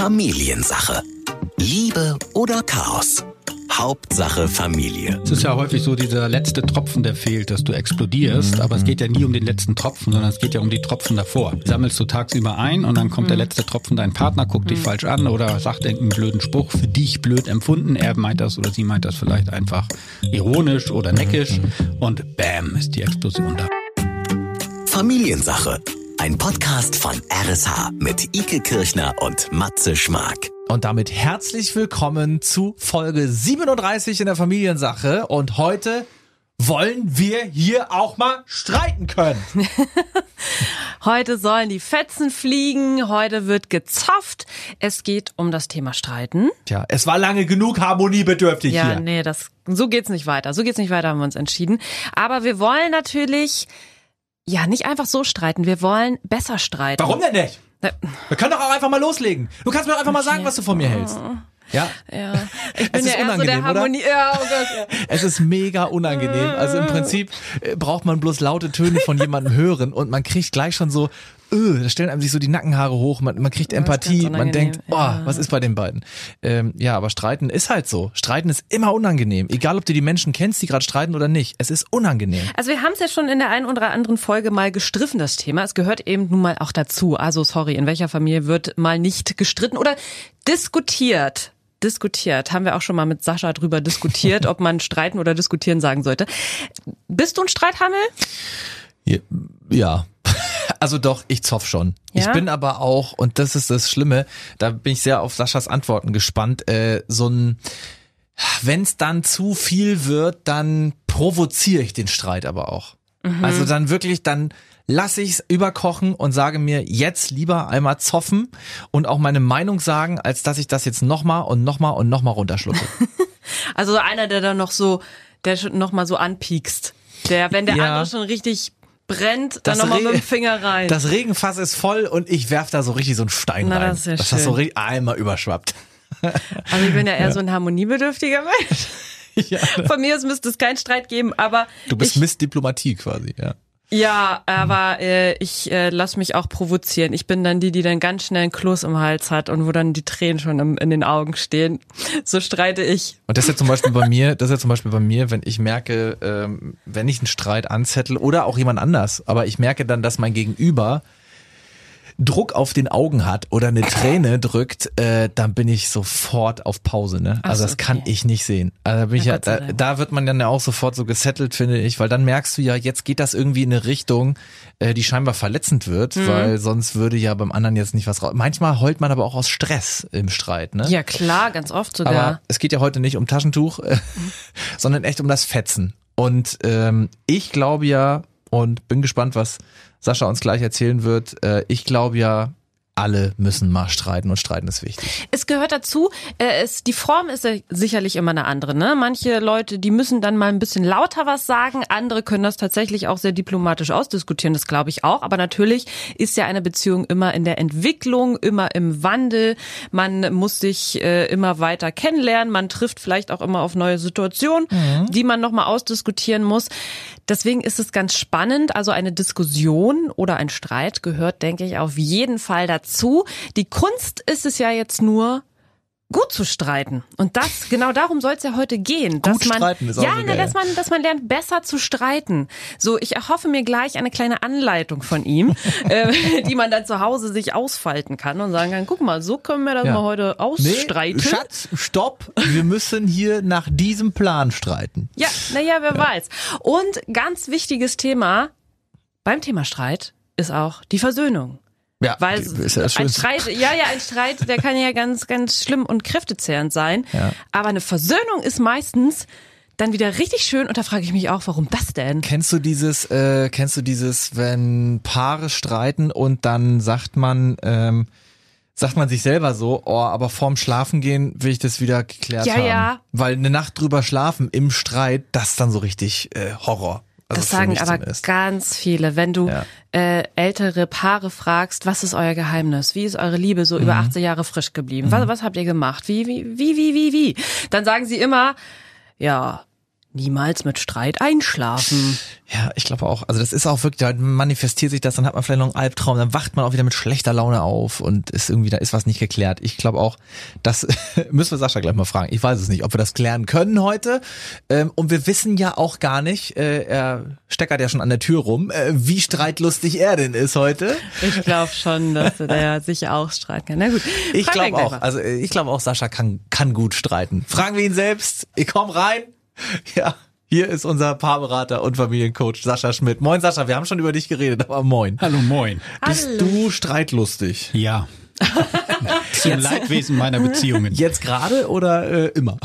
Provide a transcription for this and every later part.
Familiensache. Liebe oder Chaos? Hauptsache Familie. Es ist ja häufig so dieser letzte Tropfen, der fehlt, dass du explodierst. Aber es geht ja nie um den letzten Tropfen, sondern es geht ja um die Tropfen davor. Sammelst du tagsüber ein und dann kommt der letzte Tropfen, dein Partner guckt dich falsch an oder sagt irgendeinen blöden Spruch, für dich blöd empfunden. Er meint das oder sie meint das vielleicht einfach ironisch oder neckisch. Und bam, ist die Explosion da. Familiensache. Ein Podcast von RSH mit Ike Kirchner und Matze Schmark. Und damit herzlich willkommen zu Folge 37 in der Familiensache. Und heute wollen wir hier auch mal streiten können. Heute sollen die Fetzen fliegen, heute wird gezofft. Es geht um das Thema Streiten. Tja, es war lange genug harmoniebedürftig Ja, hier. nee, das, so geht's nicht weiter. So geht's nicht weiter, haben wir uns entschieden. Aber wir wollen natürlich, ja, nicht einfach so streiten. Wir wollen besser streiten. Warum denn nicht? Na, Wir können doch auch einfach mal loslegen. Du kannst mir doch einfach mal sagen, was du von mir hältst. Ja, Ja, ich bin Es ist ja eher so der unangenehm, oder? Harmonie. Ja, oh Gott. Ja. es ist mega unangenehm. Also im Prinzip äh, braucht man bloß laute Töne von jemandem hören und man kriegt gleich schon so, öh, da stellen einem sich so die Nackenhaare hoch, man, man kriegt Ja, Empathie, man denkt, oh, ja. was ist bei den beiden? Ähm, ja, aber streiten ist halt so. Streiten ist immer unangenehm. Egal, ob du die Menschen kennst, die gerade streiten oder nicht. Es ist unangenehm. Also wir haben es ja schon in der einen oder anderen Folge mal gestriffen, das Thema. Es gehört eben nun mal auch dazu. Also sorry, in welcher Familie wird mal nicht gestritten oder diskutiert? Diskutiert. Haben wir auch schon mal mit Sascha drüber diskutiert, ob man streiten oder diskutieren sagen sollte. Bist du ein Streithammel? Ja, Ja. Also doch, ich zoff schon. Ja? Ich bin aber auch, und das ist das Schlimme, da bin ich sehr auf Saschas Antworten gespannt, äh, so ein, wenn es dann zu viel wird, dann provoziere ich den Streit aber auch. Also dann wirklich, dann lasse ich es überkochen und sage mir jetzt lieber einmal zoffen und auch meine Meinung sagen, als dass ich das jetzt nochmal und nochmal und nochmal runterschlucke. Also einer, der dann noch so, der schon noch mal so anpiekst. Der, wenn der Ja. andere schon richtig brennt, dann Das noch mal Re- mit dem Finger rein. Das Regenfass ist voll und ich werf da so richtig so einen Stein Na, rein. das ist ja dass das so schön. richtig einmal überschwappt. Also ich bin ja eher so ein harmoniebedürftiger Mensch. Ja. Von mir aus müsste es keinen Streit geben, aber Du bist ich, Miss Diplomatie quasi, ja. Ja, aber äh, ich äh, lass mich auch provozieren. Ich bin dann die, die dann ganz schnell einen Kloß im Hals hat und wo dann die Tränen schon im, in den Augen stehen. So streite ich. Und das ist ja zum Beispiel bei mir, das ist ja zum Beispiel bei mir, wenn ich merke, ähm, wenn ich einen Streit anzettel oder auch jemand anders, aber ich merke dann, dass mein Gegenüber Druck auf den Augen hat oder eine Träne drückt, äh, dann bin ich sofort auf Pause. Ne? Also so, das kann okay. ich nicht sehen. Also da, bin ich ja, da, da wird man dann ja auch sofort so gesettelt, finde ich, weil dann merkst du ja, jetzt geht das irgendwie in eine Richtung, äh, die scheinbar verletzend wird, Mhm. weil sonst würde ja beim anderen jetzt nicht was raus. Manchmal heult man aber auch aus Stress im Streit. Ne? Ja klar, ganz oft sogar. Aber es geht ja heute nicht um Taschentuch, äh, sondern echt um das Fetzen. Und ähm, ich glaube ja, und bin gespannt, was Sascha uns gleich erzählen wird, äh, ich glaube ja, alle müssen mal streiten und streiten ist wichtig. Es gehört dazu, äh, es, die Form ist ja sicherlich immer eine andere. Ne? Manche Leute, die müssen dann mal ein bisschen lauter was sagen, andere können das tatsächlich auch sehr diplomatisch ausdiskutieren, das glaube ich auch. Aber natürlich ist ja eine Beziehung immer in der Entwicklung, immer im Wandel. Man muss sich äh, immer weiter kennenlernen, man trifft vielleicht auch immer auf neue Situationen, die man nochmal ausdiskutieren muss. Deswegen ist es ganz spannend. Also eine Diskussion oder ein Streit gehört, denke ich, auf jeden Fall dazu. Die Kunst ist es ja jetzt nur, gut zu streiten. Und das, genau darum soll es ja heute gehen. Dass Gut man, streiten ist auch ja, so ne, dass man, dass man lernt, besser zu streiten. So, ich erhoffe mir gleich eine kleine Anleitung von ihm, äh, die man dann zu Hause sich ausfalten kann und sagen kann, guck mal, so können wir das Ja. mal heute ausstreiten. Schatz, stopp, wir müssen hier nach diesem Plan streiten. Ja, naja, wer weiß. Und ganz wichtiges Thema beim Thema Streit ist auch die Versöhnung. Ja, Weil ist ja das ein. Streit, ja, ja, ein Streit, der kann ja ganz, ganz schlimm und kräftezehrend sein. Ja. Aber eine Versöhnung ist meistens dann wieder richtig schön und da frage ich mich auch, warum das denn? Kennst du dieses, äh, kennst du dieses, wenn Paare streiten und dann sagt man, ähm, sagt man sich selber so, oh, aber vorm Schlafengehen will ich das wieder geklärt Ja, haben. ja. Weil eine Nacht drüber schlafen im Streit, das ist dann so richtig äh, Horror. Also das sagen aber ganz viele. Wenn du Ja. äh, ältere Paare fragst, was ist euer Geheimnis? Wie ist eure Liebe so Mhm. über 18 Jahre frisch geblieben? Was, was habt ihr gemacht? Wie, wie, wie, wie, wie, wie? Dann sagen sie immer, ja, Niemals mit Streit einschlafen. Ja, ich glaube auch. Also das ist auch wirklich, da manifestiert sich das, dann hat man vielleicht noch einen Albtraum, dann wacht man auch wieder mit schlechter Laune auf und ist irgendwie, da ist was nicht geklärt. Ich glaube auch, das müssen wir Sascha gleich mal fragen. Ich weiß es nicht, ob wir das klären können heute. Ähm, und wir wissen ja auch gar nicht, äh, er steckert ja schon an der Tür rum, äh, wie streitlustig er denn ist heute. Ich glaube schon, dass er sich auch streiten kann. Na gut. Ich glaube auch. Also ich glaube auch, Sascha kann, kann gut streiten. Fragen wir ihn selbst. Ich komm rein. Ja. Hier ist unser Paarberater und Familiencoach Sascha Schmidt. Moin Sascha, wir haben schon über dich geredet, aber moin. Hallo, moin. Bist du streitlustig? Ja. Zum Leidwesen meiner Beziehungen. Jetzt gerade oder äh, immer?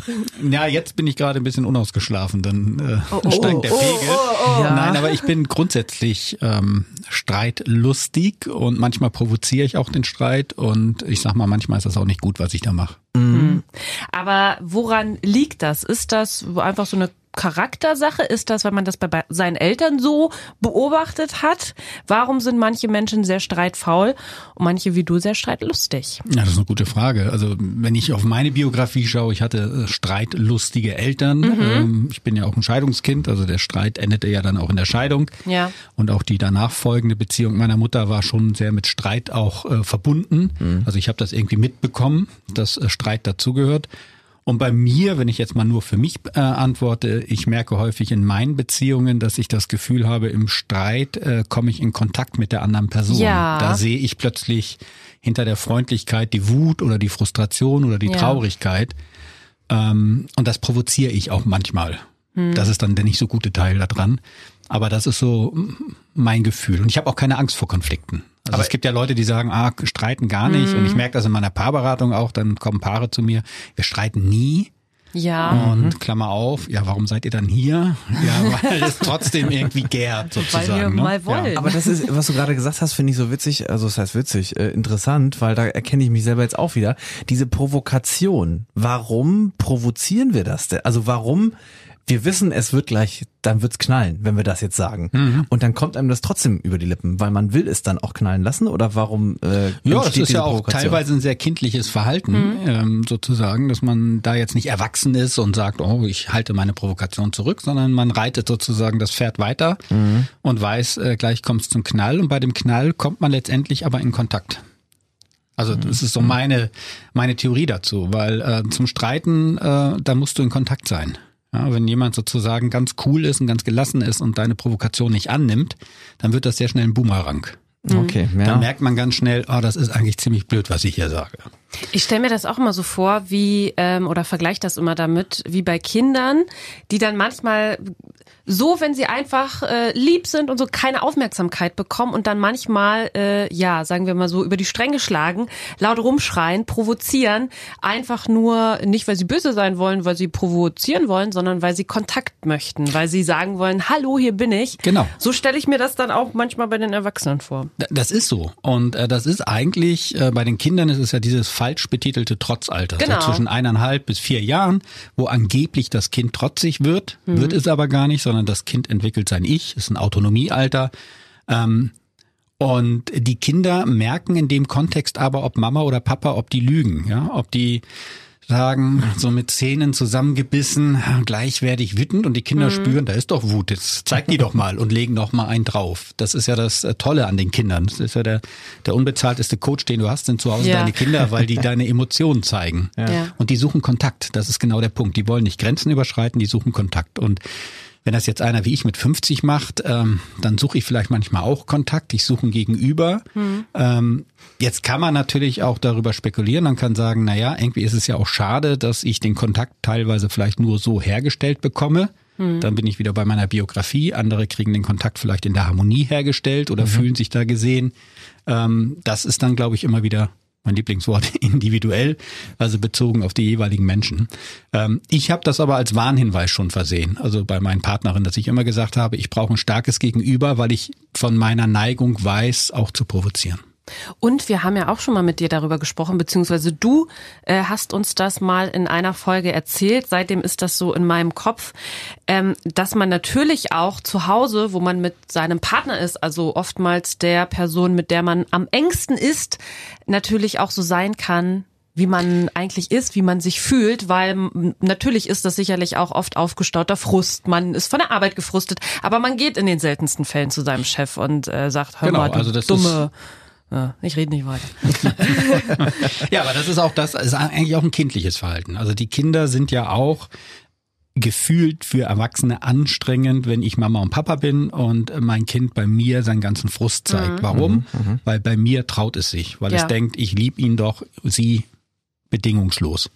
Ja, jetzt bin ich gerade ein bisschen unausgeschlafen, dann äh, steigt der oh, Pegel. oh, oh. Ja. Nein, aber ich bin grundsätzlich ähm, streitlustig und manchmal provoziere ich auch den Streit und ich sag mal, manchmal ist das auch nicht gut, was ich da mache. Aber woran liegt das? Ist das einfach so eine Charaktersache? Ist das, weil man das bei seinen Eltern so beobachtet hat? Warum sind manche Menschen sehr streitfaul und manche wie du sehr streitlustig? Ja, das ist eine gute Frage. Also wenn ich auf meine Biografie schaue, ich hatte äh, streitlustige Eltern. Ähm, ich bin ja auch ein Scheidungskind, also der Streit endete ja dann auch in der Scheidung. Ja. Und auch die danach folgende Beziehung meiner Mutter war schon sehr mit Streit auch äh, verbunden. Also ich habe das irgendwie mitbekommen, dass äh, Streit dazugehört. Und bei mir, wenn ich jetzt mal nur für mich äh, antworte, ich merke häufig in meinen Beziehungen, dass ich das Gefühl habe, im Streit äh, komme ich in Kontakt mit der anderen Person. Ja. Da sehe ich plötzlich hinter der Freundlichkeit die Wut oder die Frustration oder die Ja. Traurigkeit. Ähm, und das provoziere ich auch manchmal. Das ist dann der nicht so gute Teil daran. Aber das ist so mein Gefühl. Und ich habe auch keine Angst vor Konflikten. Also es gibt ja Leute, die sagen, ah, streiten gar nicht. Und ich merke das in meiner Paarberatung auch. Dann kommen Paare zu mir, wir streiten nie. Ja. Und Klammer auf, ja, warum seid ihr dann hier? Ja, weil es trotzdem irgendwie gärt sozusagen. Weil wir ne? mal wollen. Ja. Aber das ist, was du gerade gesagt hast, finde ich so witzig, also das heißt witzig, äh, interessant, weil da erkenne ich mich selber jetzt auch wieder. Diese Provokation. Warum provozieren wir das denn? Also warum, wir wissen, es wird gleich, dann wird's knallen, wenn wir das jetzt sagen. Mhm. Und dann kommt einem das trotzdem über die Lippen, weil man will es dann auch knallen lassen oder warum äh, Ja, das ist diese ja auch teilweise ein sehr kindliches Verhalten, ähm, sozusagen, dass man da jetzt nicht erwachsen ist und sagt, oh, ich halte meine Provokation zurück, sondern man reitet sozusagen das Pferd weiter und weiß, äh, gleich kommt es zum Knall und bei dem Knall kommt man letztendlich aber in Kontakt. Also das ist so meine meine Theorie dazu, weil äh, zum Streiten äh, da musst du in Kontakt sein. Ja, wenn jemand sozusagen ganz cool ist und ganz gelassen ist und deine Provokation nicht annimmt, dann wird das sehr schnell ein Boomerang. Okay, ja. Dann merkt man ganz schnell, oh, das ist eigentlich ziemlich blöd, was ich hier sage. Ich stelle mir das auch immer so vor, wie, ähm, oder vergleiche das immer damit, wie bei Kindern, die dann manchmal so, wenn sie einfach äh, lieb sind und so keine Aufmerksamkeit bekommen und dann manchmal, äh, ja, sagen wir mal so, über die Stränge schlagen, laut rumschreien, provozieren, einfach nur, nicht weil sie böse sein wollen, weil sie provozieren wollen, sondern weil sie Kontakt möchten, weil sie sagen wollen, hallo, hier bin ich. Genau. So stelle ich mir das dann auch manchmal bei den Erwachsenen vor. Das ist so. Und äh, das ist eigentlich, äh, bei den Kindern ist es ja dieses falsch betitelte Trotzalter. Genau. So zwischen eineinhalb bis vier Jahren, wo angeblich das Kind trotzig wird, wird es aber gar nicht, sondern das Kind entwickelt sein Ich, ist ein Autonomiealter. Ähm, und die Kinder merken in dem Kontext aber, ob Mama oder Papa, ob die lügen, ja, ob die sagen, so mit Zähnen zusammengebissen, gleich werde ich wütend und die Kinder spüren, da ist doch Wut, jetzt zeig die doch mal und legen noch mal einen drauf. Das ist ja das äh, Tolle an den Kindern. Das ist ja der, der unbezahlteste Coach, den du hast, sind zu Hause Ja. deine Kinder, weil die deine Emotionen zeigen. Ja. Und die suchen Kontakt. Das ist genau der Punkt. Die wollen nicht Grenzen überschreiten, die suchen Kontakt. Und wenn das jetzt einer wie ich mit 50 macht, ähm, dann suche ich vielleicht manchmal auch Kontakt. Ich suche ein Gegenüber. Ähm, jetzt kann man natürlich auch darüber spekulieren. Man kann sagen, na ja, irgendwie ist es ja auch schade, dass ich den Kontakt teilweise vielleicht nur so hergestellt bekomme. Dann bin ich wieder bei meiner Biografie. Andere kriegen den Kontakt vielleicht in der Harmonie hergestellt oder fühlen sich da gesehen. Ähm, das ist dann, glaube ich, immer wieder mein Lieblingswort, individuell, also bezogen auf die jeweiligen Menschen. Ähm, ich habe das aber als Warnhinweis schon versehen, also bei meinen Partnerinnen, dass ich immer gesagt habe, ich brauche ein starkes Gegenüber, weil ich von meiner Neigung weiß, auch zu provozieren. Und wir haben ja auch schon mal mit dir darüber gesprochen, beziehungsweise du äh, hast uns das mal in einer Folge erzählt. Seitdem ist das so in meinem Kopf, ähm, dass man natürlich auch zu Hause, wo man mit seinem Partner ist, also oftmals der Person, mit der man am engsten ist, natürlich auch so sein kann, wie man eigentlich ist, wie man sich fühlt, weil natürlich ist das sicherlich auch oft aufgestauter Frust. Man ist von der Arbeit gefrustet, aber man geht in den seltensten Fällen zu seinem Chef und äh, sagt, hör Genau, mal, du also dumme. Ja, ich rede nicht weiter. Ja, aber das ist auch das, ist eigentlich auch ein kindliches Verhalten. Also die Kinder sind ja auch gefühlt für Erwachsene anstrengend, wenn ich Mama und Papa bin und mein Kind bei mir seinen ganzen Frust zeigt. Warum? Weil bei mir traut es sich, weil Ja. es denkt, ich liebe ihn doch, sie bedingungslos.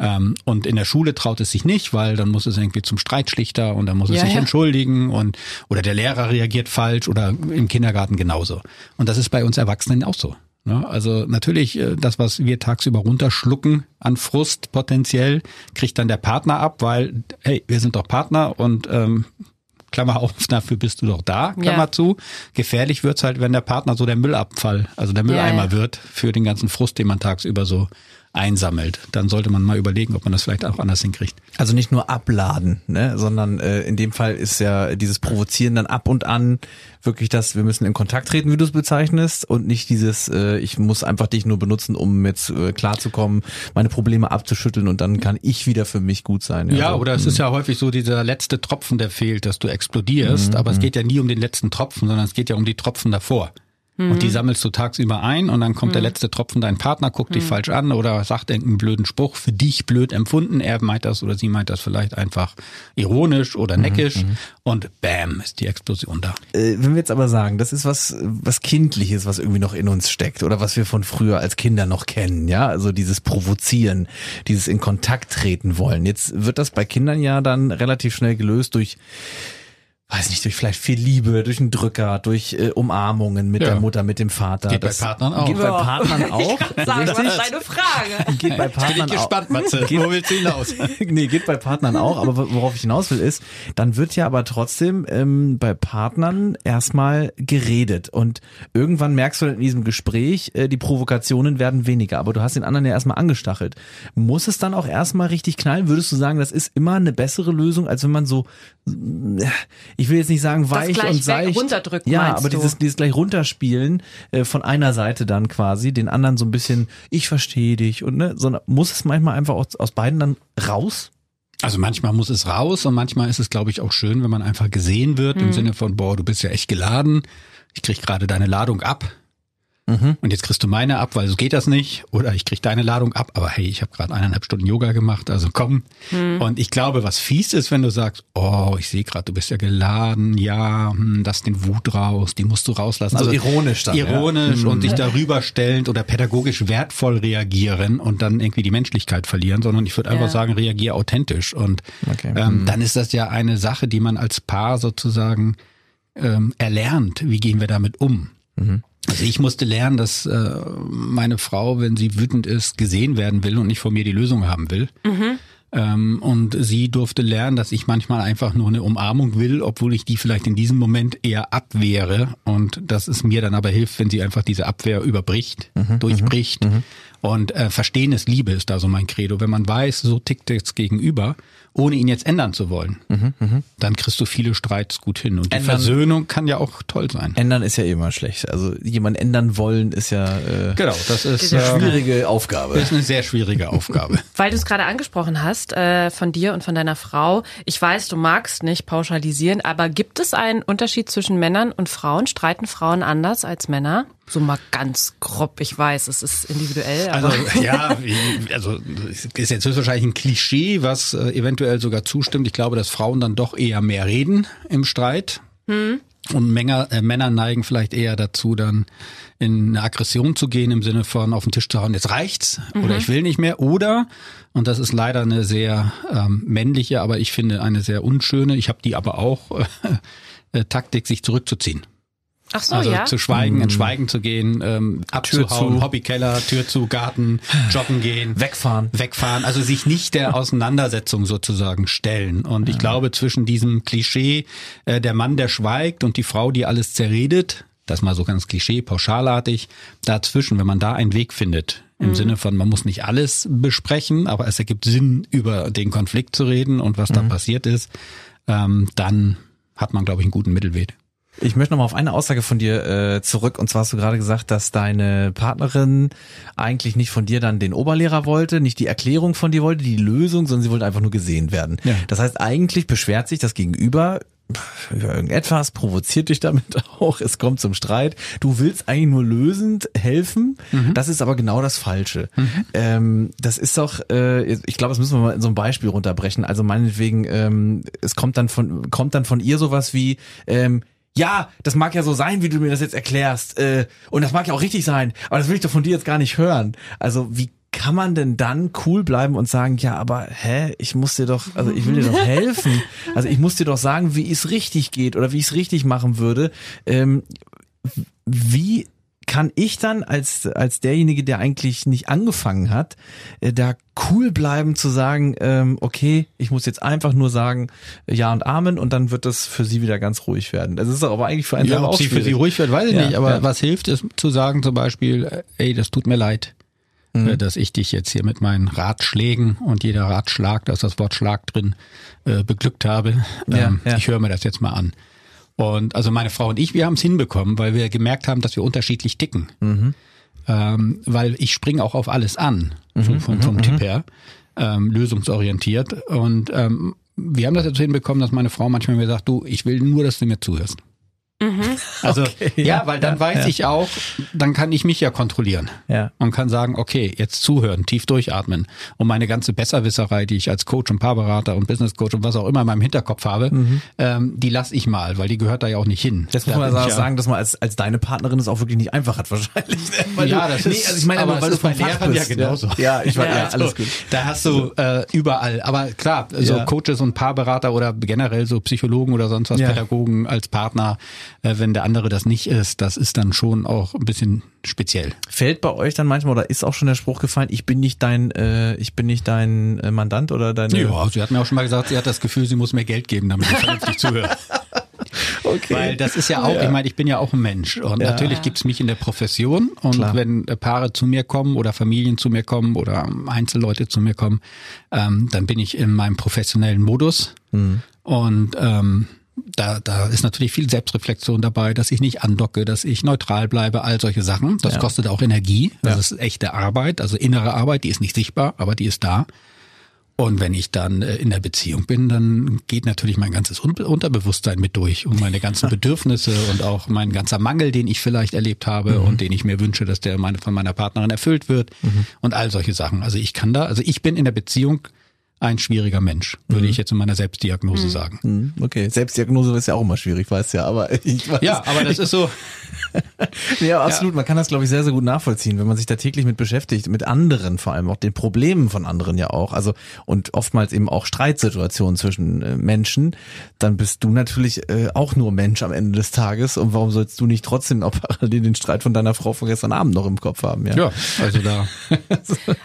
Ähm, und in der Schule traut es sich nicht, weil dann muss es irgendwie zum Streitschlichter und dann muss es Ja, sich ja. entschuldigen und oder der Lehrer reagiert falsch oder im Kindergarten genauso. Und das ist bei uns Erwachsenen auch so. Ne? Also natürlich, äh, das, was wir tagsüber runterschlucken an Frust potenziell, kriegt dann der Partner ab, weil, hey, wir sind doch Partner und ähm, Klammer auf, dafür bist du doch da, Klammer Ja. zu. Gefährlich wird's halt, wenn der Partner so der Müllabfall, also der Mülleimer ja. wird für den ganzen Frust, den man tagsüber so einsammelt. Dann sollte man mal überlegen, ob man das vielleicht auch anders hinkriegt. Also nicht nur abladen, ne, sondern äh, in dem Fall ist ja dieses Provozieren dann ab und an wirklich das, wir müssen in Kontakt treten, wie du es bezeichnest, und nicht dieses, äh, ich muss einfach dich nur benutzen, um jetzt äh, klarzukommen, meine Probleme abzuschütteln und dann kann ich wieder für mich gut sein. Ja, so. oder es ist ja häufig so dieser letzte Tropfen, der fehlt, dass du explodierst. Aber es geht ja nie um den letzten Tropfen, sondern es geht ja um die Tropfen davor. Und die sammelst du tagsüber ein und dann kommt der letzte Tropfen, dein Partner guckt dich falsch an oder sagt irgendeinen blöden Spruch, für dich blöd empfunden. Er meint das oder sie meint das vielleicht einfach ironisch oder neckisch und bam, ist die Explosion da. Äh, wenn wir jetzt aber sagen, das ist was, was Kindliches, was irgendwie noch in uns steckt oder was wir von früher als Kinder noch kennen, ja, also dieses Provozieren, dieses in Kontakt treten wollen. Jetzt wird das bei Kindern ja dann relativ schnell gelöst durch weiß nicht, durch vielleicht viel Liebe, durch einen Drücker, durch äh, Umarmungen mit Ja. der Mutter, mit dem Vater. Geht bei Partnern auch. Geht bei Partnern auch. Sagen, was richtig? ist deine Frage? Geht bei Partnern auch. Matze. Wo willst du hinaus? nee, geht bei Partnern auch, aber worauf ich hinaus will ist, dann wird ja aber trotzdem ähm, bei Partnern erstmal geredet und irgendwann merkst du in diesem Gespräch, äh, die Provokationen werden weniger, aber du hast den anderen ja erstmal angestachelt. Muss es dann auch erstmal richtig knallen? Würdest du sagen, das ist immer eine bessere Lösung, als wenn man so, äh, ich will jetzt nicht sagen weich und seicht. runterdrückt, ja, aber du? dieses, dieses gleich runterspielen äh, von einer Seite dann quasi, den anderen so ein bisschen, ich verstehe dich und ne, sondern muss es manchmal einfach aus, aus beiden dann raus? Also manchmal muss es raus und manchmal ist es, glaube ich, auch schön, wenn man einfach gesehen wird im Sinne von, boah, du bist ja echt geladen. Ich krieg gerade deine Ladung ab. Und jetzt kriegst du meine ab, weil so geht das nicht. Oder ich krieg deine Ladung ab, aber hey, ich habe gerade eineinhalb Stunden Yoga gemacht, also komm. Und ich glaube, was fies ist, wenn du sagst, oh, ich sehe gerade, du bist ja geladen, ja, hm, lass den Wut raus, die musst du rauslassen. Also ironisch dann, ja. Ironisch und sich darüber stellend oder pädagogisch wertvoll reagieren und dann irgendwie die Menschlichkeit verlieren, sondern ich würde einfach Ja. sagen, reagier authentisch. Und Okay. ähm, dann ist das ja eine Sache, die man als Paar sozusagen ähm, erlernt. Wie gehen wir damit um? Also ich musste lernen, dass äh, meine Frau, wenn sie wütend ist, gesehen werden will und nicht von mir die Lösung haben will. Ähm, und sie durfte lernen, dass ich manchmal einfach nur eine Umarmung will, obwohl ich die vielleicht in diesem Moment eher abwehre. Und dass es mir dann aber hilft, wenn sie einfach diese Abwehr überbricht, durchbricht. Und äh, Verstehen ist Liebe ist da so mein Credo. Wenn man weiß, so tickt es gegenüber, ohne ihn jetzt ändern zu wollen, dann kriegst du viele Streits gut hin. Und die Ändern- Versöhnung kann ja auch toll sein. Ändern ist ja immer schlecht. Also jemand ändern wollen ist ja äh, Genau, das ist, Ja. äh, schwierige Aufgabe. ist eine sehr schwierige Aufgabe. Weil du es gerade angesprochen hast, äh, von dir und von deiner Frau. Ich weiß, du magst nicht pauschalisieren, aber gibt es einen Unterschied zwischen Männern und Frauen? Streiten Frauen anders als Männer? So mal ganz grob. Ich weiß, es ist individuell, Also ja, also es ist jetzt höchstwahrscheinlich ein Klischee, was äh, eventuell sogar zustimmt. Ich glaube, dass Frauen dann doch eher mehr reden im Streit. Und Männer, äh, Männer neigen vielleicht eher dazu, dann in eine Aggression zu gehen, im Sinne von auf den Tisch zu hauen, jetzt reicht's oder ich will nicht mehr. Oder, und das ist leider eine sehr ähm, männliche, aber ich finde eine sehr unschöne, ich habe die aber auch, äh, Taktik, sich zurückzuziehen. Ach so, Also ja. zu schweigen, in Schweigen zu gehen, ähm, abzuhauen, zu. Hobbykeller, Tür zu, Garten, joggen gehen. Wegfahren. Wegfahren, also sich nicht der Auseinandersetzung sozusagen stellen. Und ich glaube, zwischen diesem Klischee, äh, der Mann, der schweigt und die Frau, die alles zerredet, das mal so ganz Klischee, pauschalartig, dazwischen, wenn man da einen Weg findet, im Sinne von, man muss nicht alles besprechen, aber es ergibt Sinn, über den Konflikt zu reden und was da passiert ist, ähm, dann hat man, glaube ich, einen guten Mittelweg. Ich möchte nochmal auf eine Aussage von dir äh, zurück. Und zwar hast du gerade gesagt, dass deine Partnerin eigentlich nicht von dir dann den Oberlehrer wollte, nicht die Erklärung von dir wollte, die Lösung, sondern sie wollte einfach nur gesehen werden. Ja. Das heißt, eigentlich beschwert sich das Gegenüber über irgendetwas, provoziert dich damit auch, es kommt zum Streit. Du willst eigentlich nur lösend helfen, das ist aber genau das Falsche. Ähm, das ist doch, äh, ich glaube, das müssen wir mal in so ein Beispiel runterbrechen. Also meinetwegen, ähm, es kommt dann von, kommt dann von ihr sowas wie, ähm, ja, das mag ja so sein, wie du mir das jetzt erklärst. Äh, und das mag ja auch richtig sein, aber das will ich doch von dir jetzt gar nicht hören. Also wie kann man denn dann cool bleiben und sagen, ja, aber hä, ich muss dir doch, also ich will dir doch helfen. Also ich muss dir doch sagen, wie es richtig geht oder wie ich es richtig machen würde. Ähm, wie kann ich dann als als derjenige, der eigentlich nicht angefangen hat, äh, da cool bleiben zu sagen, ähm, okay, ich muss jetzt einfach nur sagen äh, Ja und Amen und dann wird das für sie wieder ganz ruhig werden. Das ist aber eigentlich für einen Ja, selber ob auch sie für sie ruhig wird, weiß ich Ja, nicht. Aber ja. was hilft, ist zu sagen zum Beispiel, äh, ey, das tut mir leid, Mhm. äh, dass ich dich jetzt hier mit meinen Ratschlägen und jeder Ratschlag, da ist das Wort Schlag drin, äh, beglückt habe. Ja, Ähm, ja. Ich höre mir das jetzt mal an. Und also meine Frau und ich, wir haben es hinbekommen, weil wir gemerkt haben, dass wir unterschiedlich ticken. Mhm. Ähm, weil ich springe auch auf alles an, Mhm, so vom, vom Typ her, ähm, lösungsorientiert. Und ähm, wir haben das jetzt hinbekommen, dass meine Frau manchmal mir sagt, du, ich will nur, dass du mir zuhörst. Also ja, ja, weil dann ja, weiß ja. ich auch, dann kann ich mich ja kontrollieren Ja. und kann sagen, okay, jetzt zuhören, tief durchatmen und meine ganze Besserwisserei, die ich als Coach und Paarberater und Business Coach und was auch immer in meinem Hinterkopf habe, ähm, die lasse ich mal, weil die gehört da ja auch nicht hin. Das muss Da man ja- sagen, dass man als, als deine Partnerin es auch wirklich nicht einfach hat wahrscheinlich. ne? Weil ja, du, das nee, ist, also ich meine, aber aber, weil du vom Fach Lehrern ja bist, genauso. Ja, ich weiß, ja, also, alles gut. Da hast du äh, überall. Aber klar, so Ja. Coaches und Paarberater oder generell so Psychologen oder sonst was, Ja. Pädagogen als Partner, wenn der andere das nicht ist, das ist dann schon auch ein bisschen speziell. Fällt bei euch dann manchmal oder ist auch schon der Spruch gefallen, ich bin nicht dein, äh, ich bin nicht dein äh, Mandant oder deine. Ja, sie hat mir auch schon mal gesagt, sie hat das Gefühl, sie muss mir Geld geben, damit ich vernünftig zuhöre. okay. Weil das ist ja auch, ich meine, ich bin ja auch ein Mensch und Ja. natürlich gibt's mich in der Profession und Klar. wenn äh, Paare zu mir kommen oder Familien zu mir kommen oder Einzelleute zu mir kommen, ähm, dann bin ich in meinem professionellen Modus Mhm. und ähm, da, da ist natürlich viel Selbstreflexion dabei, dass ich nicht andocke, dass ich neutral bleibe, all solche Sachen. Das Ja. kostet auch Energie. Das Ja. ist echte Arbeit, also innere Arbeit, die ist nicht sichtbar, aber die ist da. Und wenn ich dann äh, in der Beziehung bin, dann geht natürlich mein ganzes Un Unterbewusstsein mit durch und meine ganzen Bedürfnisse und auch mein ganzer Mangel, den ich vielleicht erlebt habe und den ich mir wünsche, dass der meine, von meiner Partnerin erfüllt wird und all solche Sachen. Also ich kann da, also ich bin in der Beziehung ein schwieriger Mensch, würde ich jetzt in meiner Selbstdiagnose sagen. Hm, Okay, Selbstdiagnose ist ja auch immer schwierig, weißt ja, aber ich weiß. Ja, aber das ist so, Ja, absolut. Man kann das, glaube ich, sehr, sehr gut nachvollziehen, wenn man sich da täglich mit beschäftigt, mit anderen vor allem, auch den Problemen von anderen ja auch. Also und oftmals eben auch Streitsituationen zwischen äh, Menschen, dann bist du natürlich äh, auch nur Mensch am Ende des Tages. Und warum sollst du nicht trotzdem auch parallel den Streit von deiner Frau von gestern Abend noch im Kopf haben? Ja. ja, also da,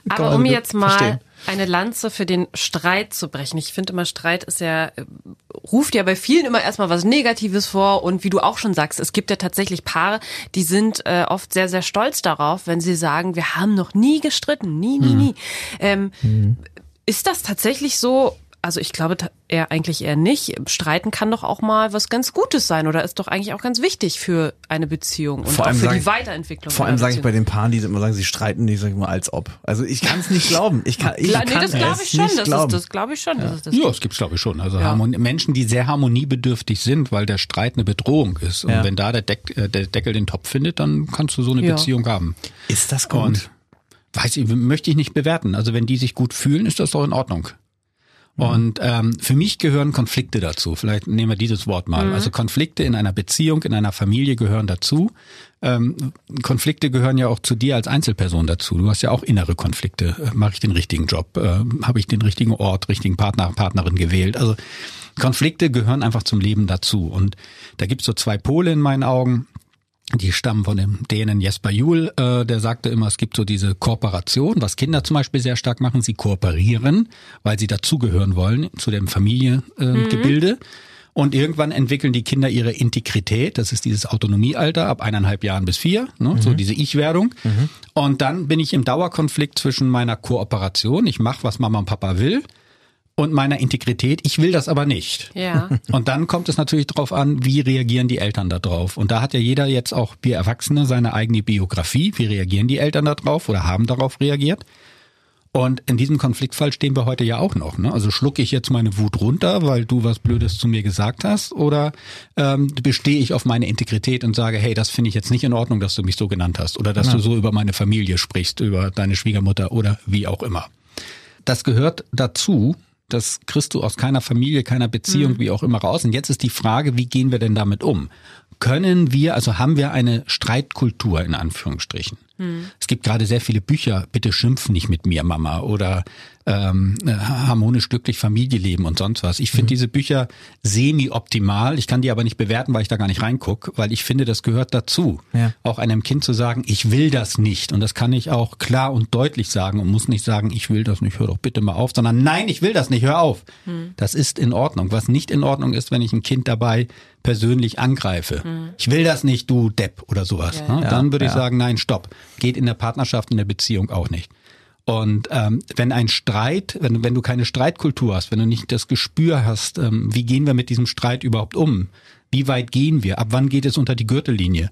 Aber um jetzt mal verstehen. Eine Lanze für den Streit zu brechen. Ich finde immer, Streit ist ja, äh, ruft ja bei vielen immer erstmal was Negatives vor. Und wie du auch schon sagst, es gibt ja tatsächlich Paare, die sind äh, oft sehr, sehr stolz darauf, wenn sie sagen, wir haben noch nie gestritten. Nie, nie, nie. Ähm, Ist das tatsächlich so? Also ich glaube eher eigentlich eher nicht. Streiten kann doch auch mal was ganz Gutes sein oder ist doch eigentlich auch ganz wichtig für eine Beziehung und Vor auch allem für die ich- Weiterentwicklung. Vor allem sage ich bei den Paaren, die immer sagen, sie streiten, die sage ich mal als ob. Also ich kann es nicht glauben. Ich kann, ich nee, kann das glaube es ich schon. nicht Das, ist, das glaube ich schon. Das ist das ja, es gibt's glaube ich schon. Also Harmonie, Menschen, die sehr harmoniebedürftig sind, weil der Streit eine Bedrohung ist. Und Ja. wenn da der, Deck, äh, der Deckel den Topf findet, dann kannst du so eine Ja. Beziehung haben. Ist das gut? Und weiß ich, möchte ich nicht bewerten. Also wenn die sich gut fühlen, ist das doch in Ordnung. Und ähm, für mich gehören Konflikte dazu. Vielleicht nehmen wir dieses Wort mal. Also Konflikte in einer Beziehung, in einer Familie gehören dazu. Ähm, Konflikte gehören ja auch zu dir als Einzelperson dazu. Du hast ja auch innere Konflikte. Äh, Mache ich den richtigen Job? Äh, Habe ich den richtigen Ort, richtigen Partner, Partnerin gewählt? Also Konflikte gehören einfach zum Leben dazu. Und da gibt's so zwei Pole in meinen Augen. Die stammen von dem Dänen Jesper Juhl, äh, der sagte immer, es gibt so diese Kooperation, was Kinder zum Beispiel sehr stark machen, sie kooperieren, weil sie dazugehören wollen zu dem Familiengebilde. Äh, Gebilde. Und irgendwann entwickeln die Kinder ihre Integrität, das ist dieses Autonomiealter ab eineinhalb Jahren bis vier, ne, so diese Ich-Werdung. Und dann bin ich im Dauerkonflikt zwischen meiner Kooperation, ich mache, was Mama und Papa will, und meiner Integrität. Ich will das aber nicht. Ja. Und dann kommt es natürlich darauf an, wie reagieren die Eltern darauf. Und da hat ja jeder jetzt auch, wir Erwachsene, seine eigene Biografie. Wie reagieren die Eltern darauf oder haben darauf reagiert? Und in diesem Konfliktfall stehen wir heute ja auch noch. Ne? Also schlucke ich jetzt meine Wut runter, weil du was Blödes zu mir gesagt hast, oder ähm, bestehe ich auf meine Integrität und sage, hey, das finde ich jetzt nicht in Ordnung, dass du mich so genannt hast, oder dass ja. du so über meine Familie sprichst, über deine Schwiegermutter oder wie auch immer. Das gehört dazu, das kriegst du aus keiner Familie, keiner Beziehung, mhm. wie auch immer raus. Und jetzt ist die Frage, wie gehen wir denn damit um? Können wir, also haben wir eine Streitkultur in Anführungsstrichen? Mhm. Es gibt gerade sehr viele Bücher, bitte schimpf nicht mit mir, Mama, oder ähm, äh, harmonisch glücklich Familie leben und sonst was. Ich finde mhm. diese Bücher semi-optimal. Ich kann die aber nicht bewerten, weil ich da gar nicht reinguck, weil ich finde, das gehört dazu. Ja. Auch einem Kind zu sagen, ich will das nicht. Und das kann ich auch klar und deutlich sagen und muss nicht sagen, ich will das nicht, hör doch bitte mal auf, sondern nein, ich will das nicht, hör auf. Mhm. Das ist in Ordnung. Was nicht in Ordnung ist, wenn ich ein Kind dabei persönlich angreife. Mhm. Ich will das nicht, du Depp oder sowas. Ja, ne? Dann würde ich sagen, nein, stopp. Geht in der Partnerschaft, in der Beziehung auch nicht. Und ähm, wenn ein Streit, wenn, wenn du keine Streitkultur hast, wenn du nicht das Gespür hast, ähm, wie gehen wir mit diesem Streit überhaupt um? Wie weit gehen wir? Ab wann geht es unter die Gürtellinie?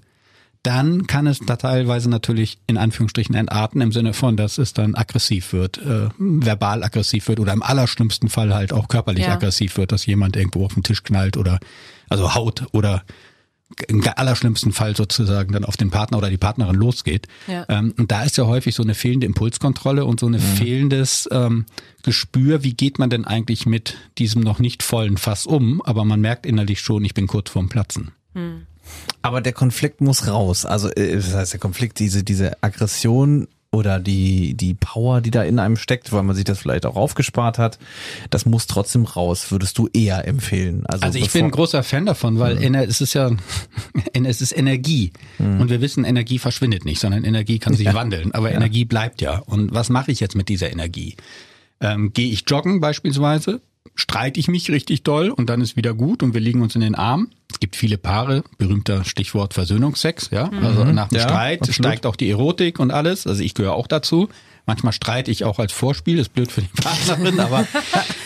Dann kann es da teilweise natürlich in Anführungsstrichen entarten im Sinne von, dass es dann aggressiv wird, äh, verbal aggressiv wird oder im allerschlimmsten Fall halt auch körperlich ja. aggressiv wird, dass jemand irgendwo auf den Tisch knallt oder also haut oder im allerschlimmsten Fall sozusagen dann auf den Partner oder die Partnerin losgeht. Ja. Ähm, und da ist ja häufig so eine fehlende Impulskontrolle und so ein mhm. fehlendes ähm, Gespür, wie geht man denn eigentlich mit diesem noch nicht vollen Fass um, aber man merkt innerlich schon, ich bin kurz vorm Platzen. Mhm. Aber der Konflikt muss raus. Also äh, das heißt, der Konflikt, diese, diese Aggression oder die, die Power, die da in einem steckt, weil man sich das vielleicht auch aufgespart hat, das muss trotzdem raus, würdest du eher empfehlen. Also, also ich bin ein großer Fan davon, weil mhm. es ist ja, es ist Energie. Mhm. Und wir wissen, Energie verschwindet nicht, sondern Energie kann sich ja. wandeln. Aber ja. Energie bleibt ja. Und was mache ich jetzt mit dieser Energie? Ähm, Gehe ich joggen beispielsweise? Streite ich mich richtig doll und dann ist wieder gut und wir liegen uns in den Arm. Es gibt viele Paare, berühmter Stichwort Versöhnungsex, ja. Mhm. Also nach dem ja, Streit absolut. steigt auch die Erotik und alles. Also ich gehöre auch dazu. Manchmal streite ich auch als Vorspiel, ist blöd für die Partnerin, aber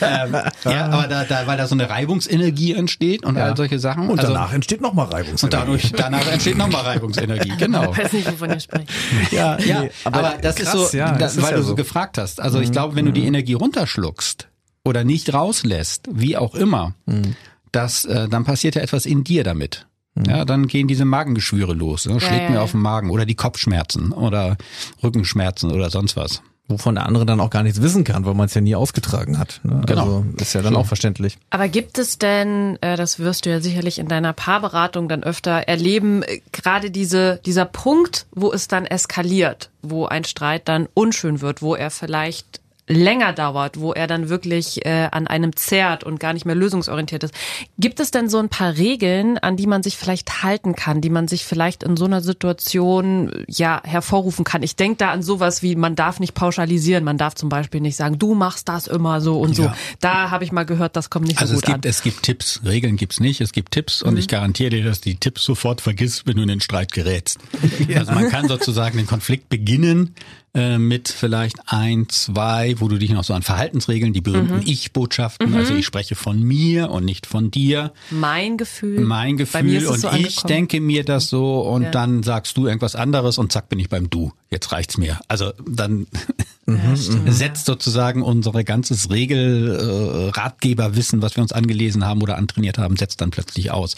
ähm, ja, aber da, da, weil da so eine Reibungsenergie entsteht und ja. all solche Sachen. Und also, danach entsteht nochmal Reibungsenergie. Und dadurch, danach entsteht nochmal Reibungsenergie, genau. Ich weiß nicht, wovon ihr sprecht. Ja, ja, nee, aber, aber, das krass, ist so, ja, das, weil ist du so gefragt hast. Also ich mhm. glaube, wenn du die mhm. Energie runterschluckst, oder nicht rauslässt, wie auch immer, mhm. das, äh, dann passiert ja etwas in dir damit. Mhm. Ja, dann gehen diese Magengeschwüre los, ne? schlägt ja, mir ja. auf den Magen oder die Kopfschmerzen oder Rückenschmerzen oder sonst was. Wovon der andere dann auch gar nichts wissen kann, weil man es ja nie ausgetragen hat. Ne? Genau. Also ist ja dann auch verständlich. Aber gibt es denn, äh, das wirst du ja sicherlich in deiner Paarberatung dann öfter erleben, äh, gerade diese, dieser Punkt, wo es dann eskaliert, wo ein Streit dann unschön wird, wo er vielleicht länger dauert, wo er dann wirklich äh, an einem zerrt und gar nicht mehr lösungsorientiert ist. Gibt es denn so ein paar Regeln, an die man sich vielleicht halten kann, die man sich vielleicht in so einer Situation ja hervorrufen kann? Ich denke da an sowas wie, man darf nicht pauschalisieren, man darf zum Beispiel nicht sagen, du machst das immer so und ja. so. Da habe ich mal gehört, das kommt nicht also so gut es gibt, an. Es gibt Tipps, Regeln gibt's nicht, es gibt Tipps mhm. und ich garantiere dir, dass die Tipps sofort vergisst, wenn du in den Streit gerätst. Ja. Also man kann sozusagen den Konflikt beginnen äh, mit vielleicht ein, zwei, wo du dich noch so an Verhaltensregeln, die berühmten mhm. Ich-Botschaften, also mhm. ich spreche von mir und nicht von dir. Mein Gefühl. Mein Gefühl und so ich denke mir das so und ja. dann sagst du irgendwas anderes und zack bin ich beim Du. Jetzt reicht's mir. Also dann ja, mhm, setzt sozusagen unsere ganzes Regel äh, Ratgeberwissen, was wir uns angelesen haben oder antrainiert haben, setzt dann plötzlich aus.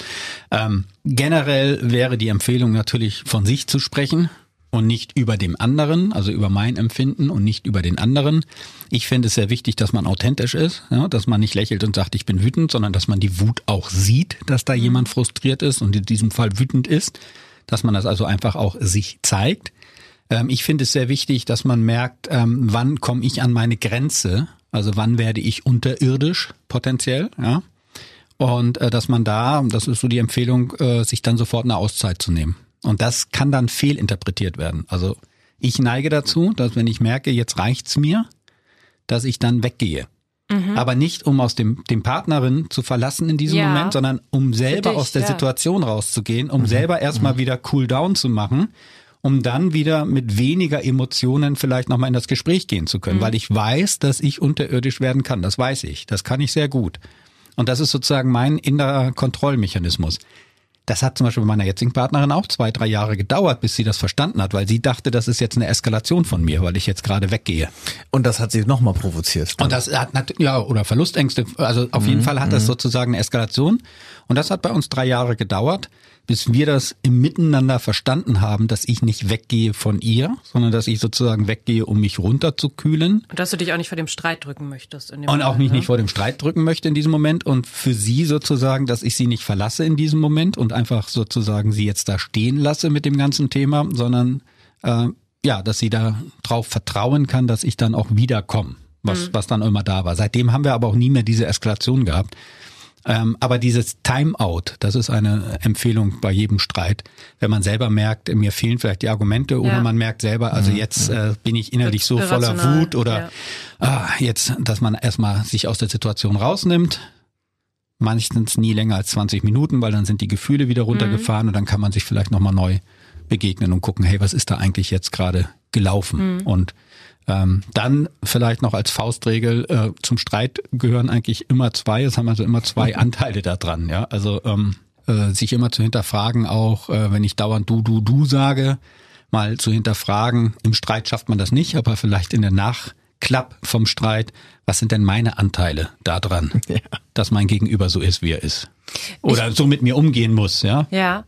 Ähm, generell wäre die Empfehlung natürlich von sich zu sprechen und nicht über dem anderen, also über mein Empfinden und nicht über den anderen. Ich finde es sehr wichtig, dass man authentisch ist, ja, dass man nicht lächelt und sagt, ich bin wütend, sondern dass man die Wut auch sieht, dass da jemand frustriert ist und in diesem Fall wütend ist, dass man das also einfach auch sich zeigt. Ähm, ich finde es sehr wichtig, dass man merkt, ähm, wann komme ich an meine Grenze, also wann werde ich unterirdisch potenziell, ja. Und äh, dass man da, das ist so die Empfehlung, äh, sich dann sofort eine Auszeit zu nehmen. Und das kann dann fehlinterpretiert werden. Also ich neige dazu, dass wenn ich merke, jetzt reicht's mir, dass ich dann weggehe. Mhm. Aber nicht, um aus dem, dem Partnerin zu verlassen in diesem ja. Moment, sondern um selber dich, aus der ja. Situation rauszugehen, um mhm. selber erstmal mhm. wieder cool down zu machen um dann wieder mit weniger Emotionen vielleicht nochmal in das Gespräch gehen zu können, weil ich weiß, dass ich unterirdisch werden kann. Das weiß ich. Das kann ich sehr gut. Und das ist sozusagen mein innerer Kontrollmechanismus. Das hat zum Beispiel bei meiner jetzigen Partnerin auch zwei, drei Jahre gedauert, bis sie das verstanden hat, weil sie dachte, das ist jetzt eine Eskalation von mir, weil ich jetzt gerade weggehe. Und das hat sie nochmal provoziert. Und das hat natürlich, ja, oder Verlustängste. Also auf jeden Fall hat das sozusagen eine Eskalation. Und das hat bei uns drei Jahre gedauert, bis wir das im Miteinander verstanden haben, dass ich nicht weggehe von ihr, sondern dass ich sozusagen weggehe, um mich runterzukühlen. Und dass du dich auch nicht vor dem Streit drücken möchtest. In dem Und auch Moment, mich ne? nicht vor dem Streit drücken möchte in diesem Moment. Und für sie sozusagen, dass ich sie nicht verlasse in diesem Moment und einfach sozusagen sie jetzt da stehen lasse mit dem ganzen Thema, sondern äh, ja, dass sie da drauf vertrauen kann, dass ich dann auch wiederkomme, was, was dann immer da war. Seitdem haben wir aber auch nie mehr diese Eskalation gehabt. Ähm, aber dieses Timeout, das ist eine Empfehlung bei jedem Streit. Wenn man selber merkt, mir fehlen vielleicht die Argumente oder Ja. man merkt selber, also jetzt äh, bin ich innerlich so voller Wut oder ja. ah, jetzt, dass man erstmal sich aus der Situation rausnimmt. Meistens nie länger als 20 Minuten, weil dann sind die Gefühle wieder runtergefahren und dann kann man sich vielleicht nochmal neu begegnen und gucken, hey, was ist da eigentlich jetzt gerade gelaufen? Und ähm, dann vielleicht noch als Faustregel äh, zum Streit gehören eigentlich immer zwei. Es haben also immer zwei Anteile da dran. Ja, also ähm, äh, sich immer zu hinterfragen, auch äh, wenn ich dauernd du du du sage, mal zu hinterfragen. Im Streit schafft man das nicht, aber vielleicht in der Nachklapp vom Streit. Was sind denn meine Anteile da dran, dass mein Gegenüber so ist, wie er ist? Oder so mit mir umgehen muss, ja? Ja.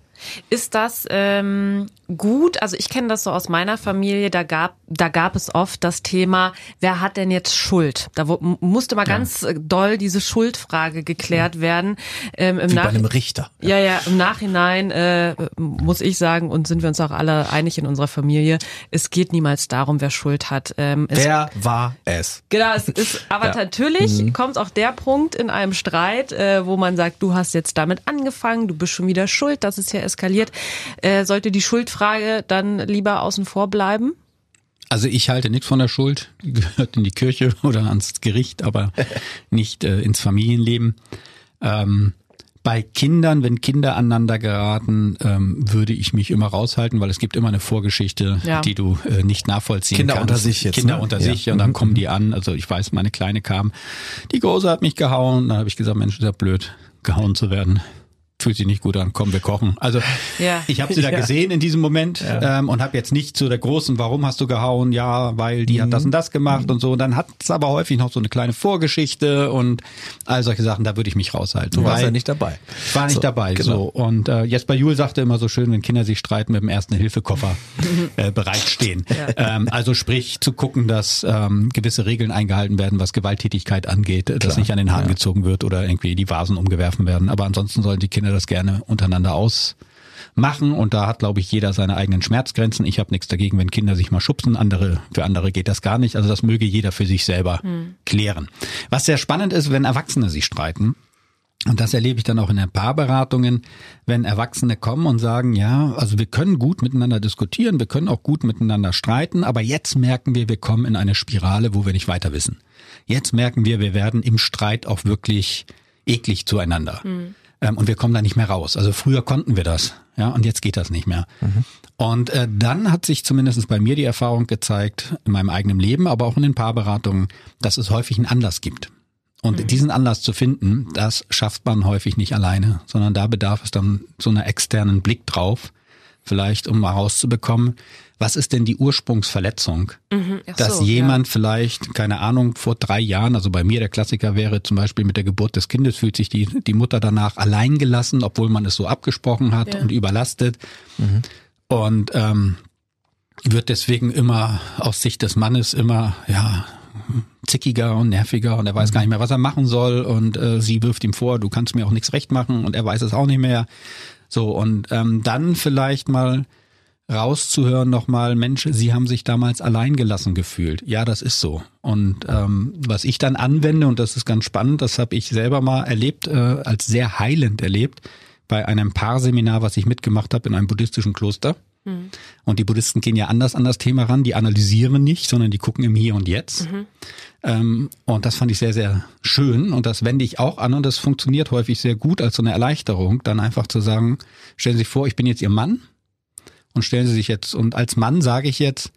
Ist das ähm, gut? Also ich kenne das so aus meiner Familie. Da gab, da gab es oft das Thema, wer hat denn jetzt Schuld? Da musste mal ganz äh, doll diese Schuldfrage geklärt werden. Ähm, im Wie bei Nach- einem Richter. ja, ja, im Nachhinein äh, muss ich sagen, und sind wir uns auch alle einig in unserer Familie, es geht niemals darum, wer Schuld hat. Ähm, es Wer war es? Genau, es ist, aber Ja. natürlich kommt auch der Punkt in einem Streit, äh, wo man sagt, du hast jetzt damit angefangen, du bist schon wieder schuld, das ist ja eskaliert. Äh, sollte die Schuldfrage dann lieber außen vor bleiben? Also ich halte nichts von der Schuld, die gehört in die Kirche oder ans Gericht, aber nicht äh, ins Familienleben. Ähm, bei Kindern, wenn Kinder aneinander geraten, ähm, würde ich mich immer raushalten, weil es gibt immer eine Vorgeschichte, Ja. die du äh, nicht nachvollziehen Kinder kannst. unter sich jetzt, Kinder ne? unter Ja. sich und dann kommen die an. Also ich weiß, meine Kleine kam, die Große hat mich gehauen. Dann habe ich gesagt, Mensch, ist ja blöd, gehauen zu werden. Fühlt sich nicht gut an, komm, wir kochen. Also Ja. ich habe sie da Ja. gesehen in diesem Moment ähm, und habe jetzt nicht so der großen, warum hast du gehauen? Ja, weil die hat das und das gemacht und so. Dann hat es aber häufig noch so eine kleine Vorgeschichte und all solche Sachen, da würde ich mich raushalten. Du warst ja nicht dabei. war nicht So, dabei. genau. So und äh, Jesper Juhl sagte immer so schön, wenn Kinder sich streiten, mit dem ersten Hilfekoffer äh, bereitstehen. Ähm, also sprich zu gucken, dass ähm, gewisse Regeln eingehalten werden, was Gewalttätigkeit angeht, dass nicht an den Haaren gezogen wird oder irgendwie die Vasen umgewerfen werden. Aber ansonsten sollen die Kinder das gerne untereinander ausmachen und da hat, glaube ich, jeder seine eigenen Schmerzgrenzen. Ich habe nichts dagegen, wenn Kinder sich mal schubsen. Andere für andere geht das gar nicht. Also das möge jeder für sich selber klären. Was sehr spannend ist, wenn Erwachsene sich streiten. Und das erlebe ich dann auch in den Paarberatungen, wenn Erwachsene kommen und sagen, ja, also wir können gut miteinander diskutieren, wir können auch gut miteinander streiten, aber jetzt merken wir, wir kommen in eine Spirale, wo wir nicht weiter wissen. Jetzt merken wir, wir werden im Streit auch wirklich eklig zueinander. Ähm, und wir kommen da nicht mehr raus. Also früher konnten wir das, ja, und jetzt geht das nicht mehr. Und äh, dann hat sich zumindest bei mir die Erfahrung gezeigt, in meinem eigenen Leben, aber auch in den Paarberatungen, dass es häufig einen Anlass gibt. Und diesen Anlass zu finden, das schafft man häufig nicht alleine, sondern da bedarf es dann so einer externen Blick drauf, vielleicht um mal rauszubekommen, was ist denn die Ursprungsverletzung, dass so, jemand vielleicht, keine Ahnung, vor drei Jahren, also bei mir der Klassiker wäre zum Beispiel mit der Geburt des Kindes, fühlt sich die, die Mutter danach allein gelassen, obwohl man es so abgesprochen hat Ja. und überlastet. Und ähm, wird deswegen immer aus Sicht des Mannes immer, ja, zickiger und nerviger und er weiß gar nicht mehr, was er machen soll und äh, sie wirft ihm vor, du kannst mir auch nichts recht machen und er weiß es auch nicht mehr. So und ähm, dann vielleicht mal rauszuhören nochmal, Mensch, Sie haben sich damals allein gelassen gefühlt. Ja, das ist so. Und ähm, was ich dann anwende, und das ist ganz spannend, das habe ich selber mal erlebt, äh, als sehr heilend erlebt, bei einem Paarseminar, was ich mitgemacht habe in einem buddhistischen Kloster. Und die Buddhisten gehen ja anders an das Thema ran, die analysieren nicht, sondern die gucken im Hier und Jetzt. Ähm, und das fand ich sehr, sehr schön und das wende ich auch an und das funktioniert häufig sehr gut als so eine Erleichterung, dann einfach zu sagen, stellen Sie sich vor, ich bin jetzt Ihr Mann Und stellen Sie sich jetzt, und als Mann sage ich jetzt,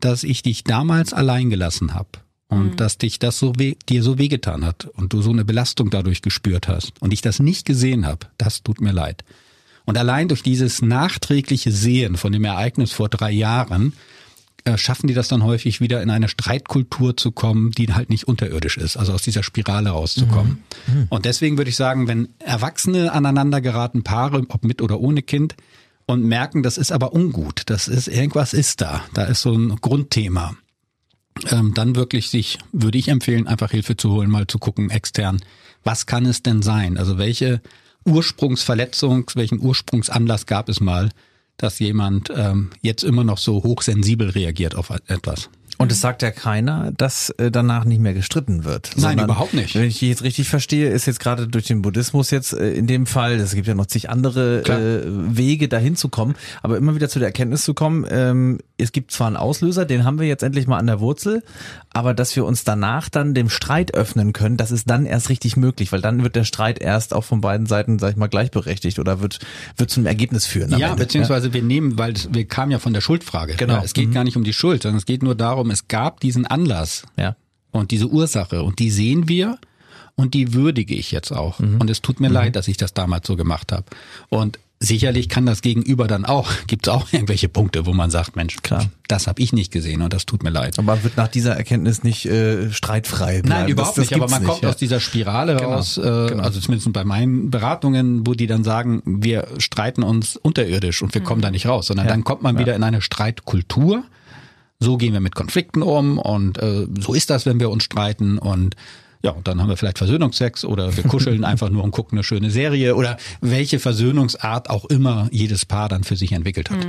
dass ich dich damals allein gelassen habe und dass dich das so weh, dir so wehgetan hat und du so eine Belastung dadurch gespürt hast und ich das nicht gesehen habe, das tut mir leid. Und allein durch dieses nachträgliche Sehen von dem Ereignis vor drei Jahren äh, schaffen die das dann häufig wieder in eine Streitkultur zu kommen, die halt nicht unterirdisch ist, also aus dieser Spirale rauszukommen. Und deswegen würde ich sagen, wenn Erwachsene aneinander geraten, Paare, ob mit oder ohne Kind, und merken, das ist aber ungut, das ist irgendwas ist da, da ist so ein Grundthema. Ähm, dann wirklich sich, würde ich empfehlen, einfach Hilfe zu holen, mal zu gucken extern, was kann es denn sein? Also welche Ursprungsverletzung, welchen Ursprungsanlass gab es mal, dass jemand ähm, jetzt immer noch so hochsensibel reagiert auf etwas? Und es sagt ja keiner, dass äh, danach nicht mehr gestritten wird. Nein, überhaupt nicht. Wenn ich jetzt richtig verstehe, ist jetzt gerade durch den Buddhismus jetzt äh, in dem Fall, es gibt ja noch zig andere Klar. äh, Wege dahin zu kommen, aber immer wieder zu der Erkenntnis zu kommen, ähm, es gibt zwar einen Auslöser, den haben wir jetzt endlich mal an der Wurzel, aber dass wir uns danach dann dem Streit öffnen können, das ist dann erst richtig möglich, weil dann wird der Streit erst auch von beiden Seiten, sag ich mal, gleichberechtigt oder wird, wird zum Ergebnis führen. Ja, Ende. beziehungsweise wir nehmen, weil wir kamen ja von der Schuldfrage. Genau. Ja, es geht gar nicht um die Schuld, sondern es geht nur darum, es gab diesen Anlass Ja. und diese Ursache und die sehen wir und die würdige ich jetzt auch. Und es tut mir leid, dass ich das damals so gemacht habe. Und sicherlich kann das Gegenüber dann auch, gibt es auch irgendwelche Punkte, wo man sagt, Mensch, Klar. das habe ich nicht gesehen und das tut mir leid. Aber man wird nach dieser Erkenntnis nicht äh, streitfrei bleiben. Nein, überhaupt Das- das nicht, aber man nicht, kommt ja. aus dieser Spirale Genau, raus, äh, also zumindest bei meinen Beratungen, wo die dann sagen, wir streiten uns unterirdisch und wir kommen da nicht raus, sondern dann kommt man wieder in eine Streitkultur. So gehen wir mit Konflikten um und äh, so ist das, wenn wir uns streiten und ja, und dann haben wir vielleicht Versöhnungsex oder wir kuscheln einfach nur und gucken eine schöne Serie oder welche Versöhnungsart auch immer jedes Paar dann für sich entwickelt hat.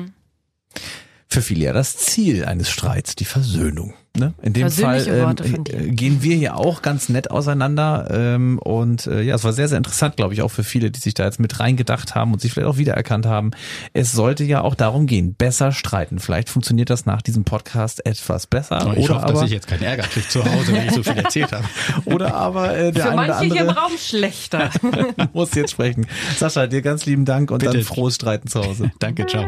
Für viele ja das Ziel eines Streits, die Versöhnung. Ne? In dem Fall ähm, äh, gehen wir hier auch ganz nett auseinander ähm, und äh, ja, es war sehr, sehr interessant, glaube ich, auch für viele, die sich da jetzt mit reingedacht haben und sich vielleicht auch wiedererkannt haben. Es sollte ja auch darum gehen, besser streiten. Vielleicht funktioniert das nach diesem Podcast etwas besser Und ich oder hoffe, aber dass ich jetzt keinen Ärger kriege zu Hause, wenn ich so viel erzählt habe. oder aber äh, der Für eine oder manche hier im andere Raum schlechter. muss jetzt sprechen. Sascha, dir ganz lieben Dank und Bitte. dann frohes Streiten zu Hause. Danke, ciao.